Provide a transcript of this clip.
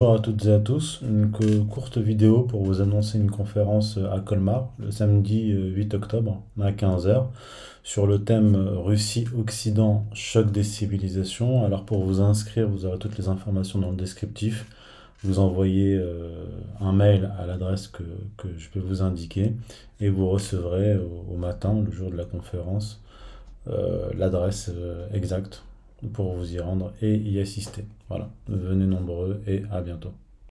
Bonjour à toutes et à tous, une co- courte vidéo pour vous annoncer une conférence à Colmar le samedi euh, 8 octobre à 15 heures sur le thème euh, Russie-Occident, choc des civilisations. Alors pour vous inscrire, vous aurez toutes les informations dans le descriptif. Vous envoyez euh, un mail à l'adresse que, que je peux vous indiquer et vous recevrez au, matin, le jour de la conférence, euh, l'adresse euh, exacte pour vous y rendre et y assister. Voilà, venez nombreux et à bientôt.